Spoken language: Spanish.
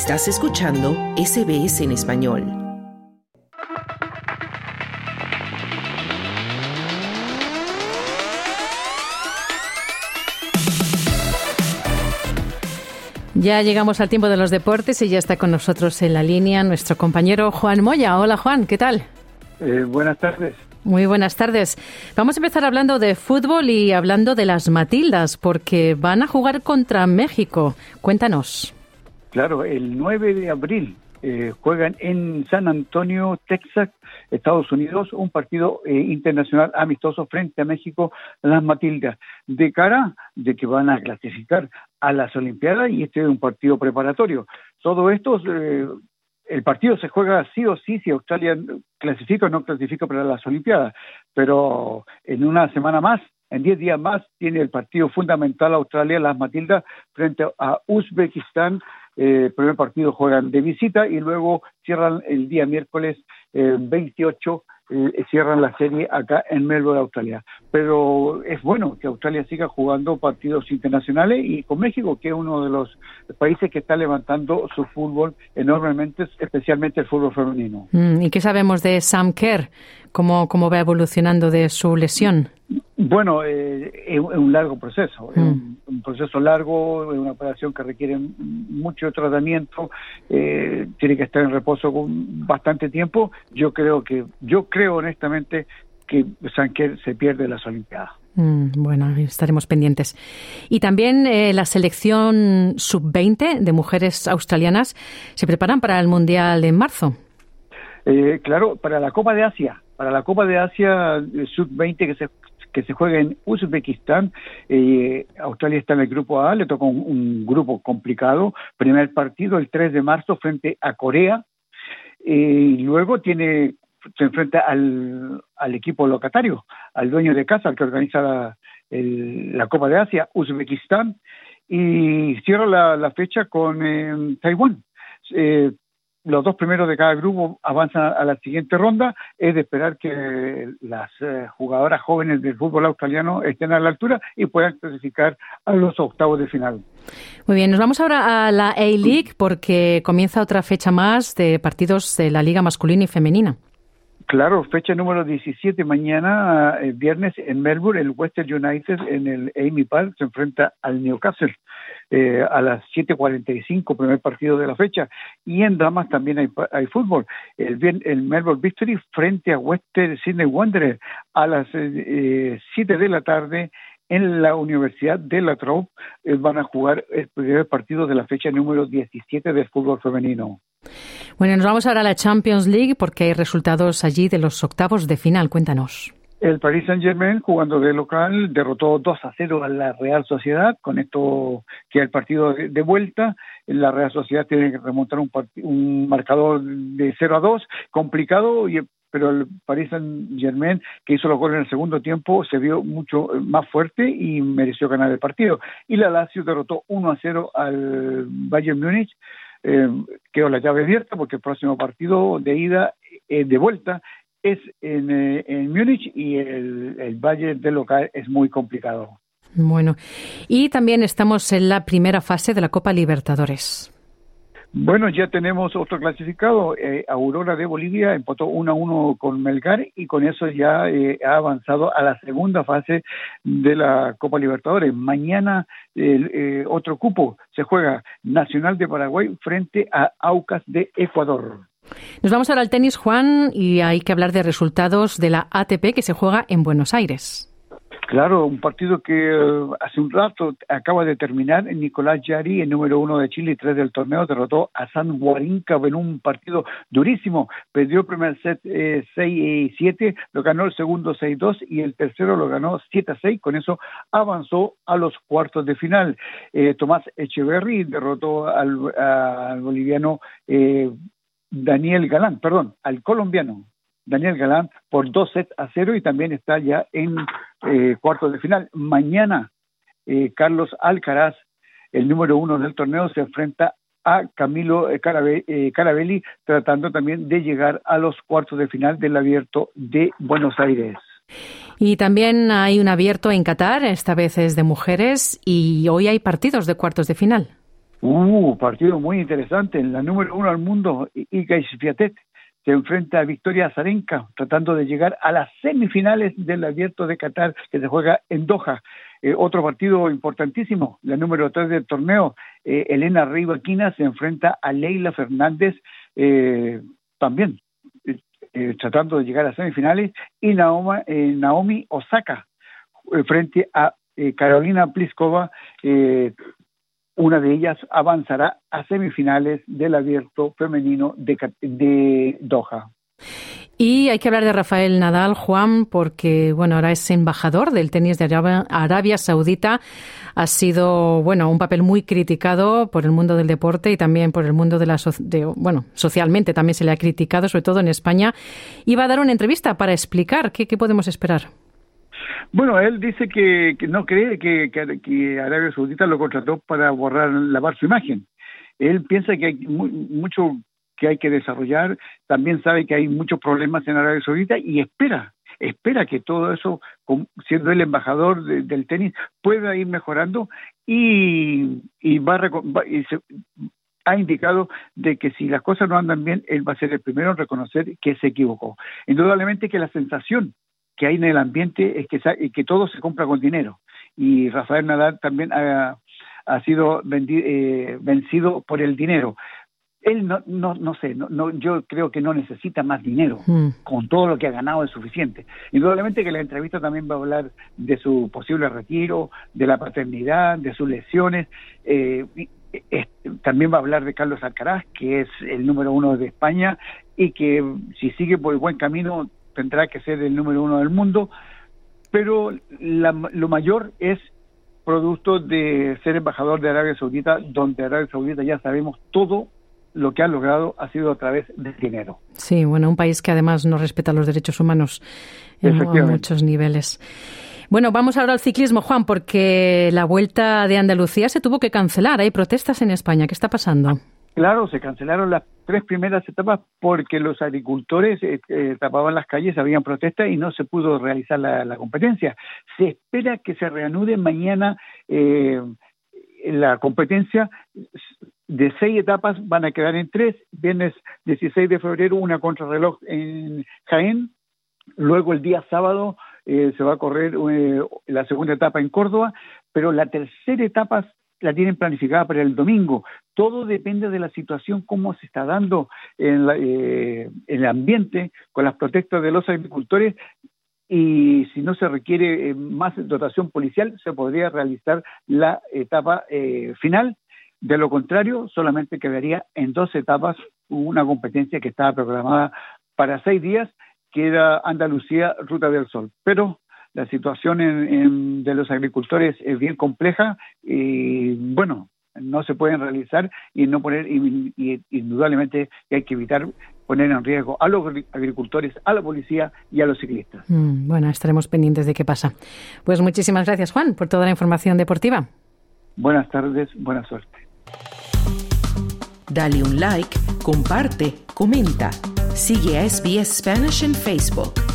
Estás escuchando SBS en español. Ya llegamos al tiempo de los deportes y ya está con nosotros en la línea nuestro compañero Juan Moya. Hola Juan, ¿qué tal? Eh, buenas tardes. Muy buenas tardes. Vamos a empezar hablando de fútbol y hablando de las Matildas, porque van a jugar contra México. Cuéntanos. Claro, el 9 de abril eh, juegan en San Antonio, Texas, Estados Unidos, un partido eh, internacional amistoso frente a México, las Matildas, de cara de que van a clasificar a las Olimpiadas y este es un partido preparatorio. Todo esto, eh, el partido se juega sí o sí si Australia clasifica o no clasifica para las Olimpiadas, pero en una semana más en diez días más tiene el partido fundamental Australia, las Matildas, frente a Uzbekistán eh, primer partido juegan de visita y luego cierran el día miércoles eh, 28 eh, cierran la serie acá en Melbourne, Australia. Pero es bueno que Australia siga jugando partidos internacionales y con México, que es uno de los países que está levantando su fútbol enormemente, especialmente el fútbol femenino. Mm, ¿Y qué sabemos de Sam Kerr? ¿Cómo, cómo va evolucionando de su lesión? Bueno, eh, es, un largo proceso, es un, mm. proceso largo, es una operación que requiere mucho tratamiento, eh, tiene que estar en reposo con bastante tiempo. Yo creo que, yo creo honestamente que Sanquer se pierde las Olimpiadas. Mm, bueno, estaremos pendientes. Y también eh, la selección sub-20 de mujeres australianas se preparan para el Mundial en marzo. Eh, claro, para la Copa de Asia, para la Copa de Asia sub-20 que se que se juega en Uzbekistán. Eh, Australia está en el grupo A, le toca un, grupo complicado. Primer partido el 3 de marzo frente a Corea. Eh, y luego tiene se enfrenta al, al equipo locatario, al dueño de casa, al que organiza la, Copa de Asia, Uzbekistán, y cierra la, la fecha con eh, Taiwán. Eh, los dos primeros de cada grupo avanzan a la siguiente ronda, es de esperar que las eh, jugadoras jóvenes del fútbol australiano estén a la altura y puedan clasificar a los octavos de final. Muy bien, nos vamos ahora a la A-League porque comienza otra fecha más de partidos de la Liga masculina y femenina. Claro, fecha número 17 mañana, eh, viernes en Melbourne, el Western United en el Amy Park se enfrenta al Newcastle eh, a las 7:45, primer partido de la fecha. Y en damas también hay, hay fútbol. El, el Melbourne Victory frente a Western Sydney Wanderers a las eh, 7 de la tarde en la Universidad de La Trobe eh, van a jugar el primer partido de la fecha número 17 del fútbol femenino. Bueno, nos vamos ahora a la Champions League porque hay resultados allí de los octavos de final. Cuéntanos. El Paris Saint-Germain, jugando de local, derrotó 2 a 0 a la Real Sociedad. Con esto que el partido de, vuelta, la Real Sociedad tiene que remontar un, un marcador de 0 a 2, complicado, y, pero el Paris Saint-Germain, que hizo los goles en el segundo tiempo, se vio mucho más fuerte y mereció ganar el partido. Y la Lazio derrotó 1 a 0 al Bayern Múnich eh, quedó la llave abierta porque el próximo partido de ida, eh, de vuelta, es en, eh, en Múnich y el, el valle del local es muy complicado. Bueno, y también estamos en la primera fase de la Copa Libertadores. Bueno, ya tenemos otro clasificado. Eh, Aurora de Bolivia empató 1 a 1 con Melgar y con eso ya eh, ha avanzado a la segunda fase de la Copa Libertadores. Mañana eh, otro cupo se juega Nacional de Paraguay frente a Aucas de Ecuador. Nos vamos ahora al tenis, Juan, y hay que hablar de resultados de la ATP que se juega en Buenos Aires. Claro, un partido que eh, hace un rato acaba de terminar. Nicolás Yari, el número uno de Chile y tres del torneo, derrotó a San Guarinca en un partido durísimo. Perdió el primer set eh, 6 y 7, lo ganó el segundo 6-2 y el tercero lo ganó 7-6. Con eso avanzó a los cuartos de final. Eh, Tomás Echeverry derrotó al, al boliviano eh, Daniel Galán, perdón, al colombiano Daniel Galán por dos sets a cero y también está ya en eh, cuartos de final. Mañana eh, Carlos Alcaraz, el número uno del torneo, se enfrenta a Camilo eh, Carabelli, tratando también de llegar a los cuartos de final del abierto de Buenos Aires. Y también hay un abierto en Qatar, esta vez es de mujeres, y hoy hay partidos de cuartos de final. Uh, partido muy interesante. La número uno del mundo, Iga Swiatek se enfrenta a Victoria Zarenka, tratando de llegar a las semifinales del Abierto de Qatar que se juega en Doha. Eh, otro partido importantísimo, la número tres del torneo, eh, Elena Rivaquina se enfrenta a Leila Fernández, eh, también tratando de llegar a semifinales, y Naoma, Naomi Osaka frente a Carolina Pliskova, una de ellas avanzará a semifinales del abierto femenino de, Doha. Y hay que hablar de Rafael Nadal, Juan, porque bueno, ahora es embajador del tenis de Arabia, Saudita. Ha sido bueno un papel muy criticado por el mundo del deporte y también por el mundo de la bueno socialmente también se le ha criticado, sobre todo en España. Y va a dar una entrevista para explicar qué podemos esperar. Bueno, él dice que, no cree que, Arabia Saudita lo contrató para borrar, lavar su imagen. Él piensa que hay mucho que hay que desarrollar, también sabe que hay muchos problemas en Arabia Saudita y espera, espera que todo eso, siendo el embajador del tenis, pueda ir mejorando y, y va, ha indicado de que si las cosas no andan bien, él va a ser el primero en reconocer que se equivocó. Indudablemente que la sensación que hay en el ambiente es que, que todo se compra con dinero. Y Rafael Nadal también ha, sido eh, vencido por el dinero. Él no, no, no sé, no, yo creo que no necesita más dinero. Hmm. Con todo lo que ha ganado es suficiente. Indudablemente que la entrevista también va a hablar de su posible retiro, de la paternidad, de sus lesiones. Eh, también va a hablar de Carlos Alcaraz, que es el número uno de España y que si sigue por el buen camino tendrá que ser el número uno del mundo, pero lo mayor es producto de ser embajador de Arabia Saudita, donde Arabia Saudita ya sabemos todo lo que ha logrado ha sido a través del dinero. Sí, bueno, un país que además no respeta los derechos humanos en, muchos niveles. Bueno, vamos ahora al ciclismo, Juan, porque la vuelta de Andalucía se tuvo que cancelar. Hay protestas en España. ¿Qué está pasando? Claro, se cancelaron las tres primeras etapas porque los agricultores eh, eh, tapaban las calles, habían protestas y no se pudo realizar la, competencia. Se espera que se reanude mañana eh, la competencia. De seis etapas van a quedar en tres. Viernes 16 de febrero una contrarreloj en Jaén. Luego el día sábado se va a correr la segunda etapa en Córdoba, pero la tercera etapa la tienen planificada para el domingo. Todo depende de la situación, cómo se está dando en, eh, el ambiente con las protestas de los agricultores y si no se requiere eh, más dotación policial, se podría realizar la etapa eh, final. De lo contrario, solamente quedaría en dos etapas una competencia que estaba programada para seis días, que era Andalucía, Ruta del Sol. Pero la situación en, de los agricultores es bien compleja y bueno, no se pueden realizar y no poner y, indudablemente hay que evitar poner en riesgo a los agricultores, a la policía y a los ciclistas. Mm, bueno, estaremos pendientes de qué pasa. Pues muchísimas gracias, Juan, por toda la información deportiva. Buenas tardes, buena suerte. Dale un like, comparte, comenta. Sigue a SBS Spanish en Facebook.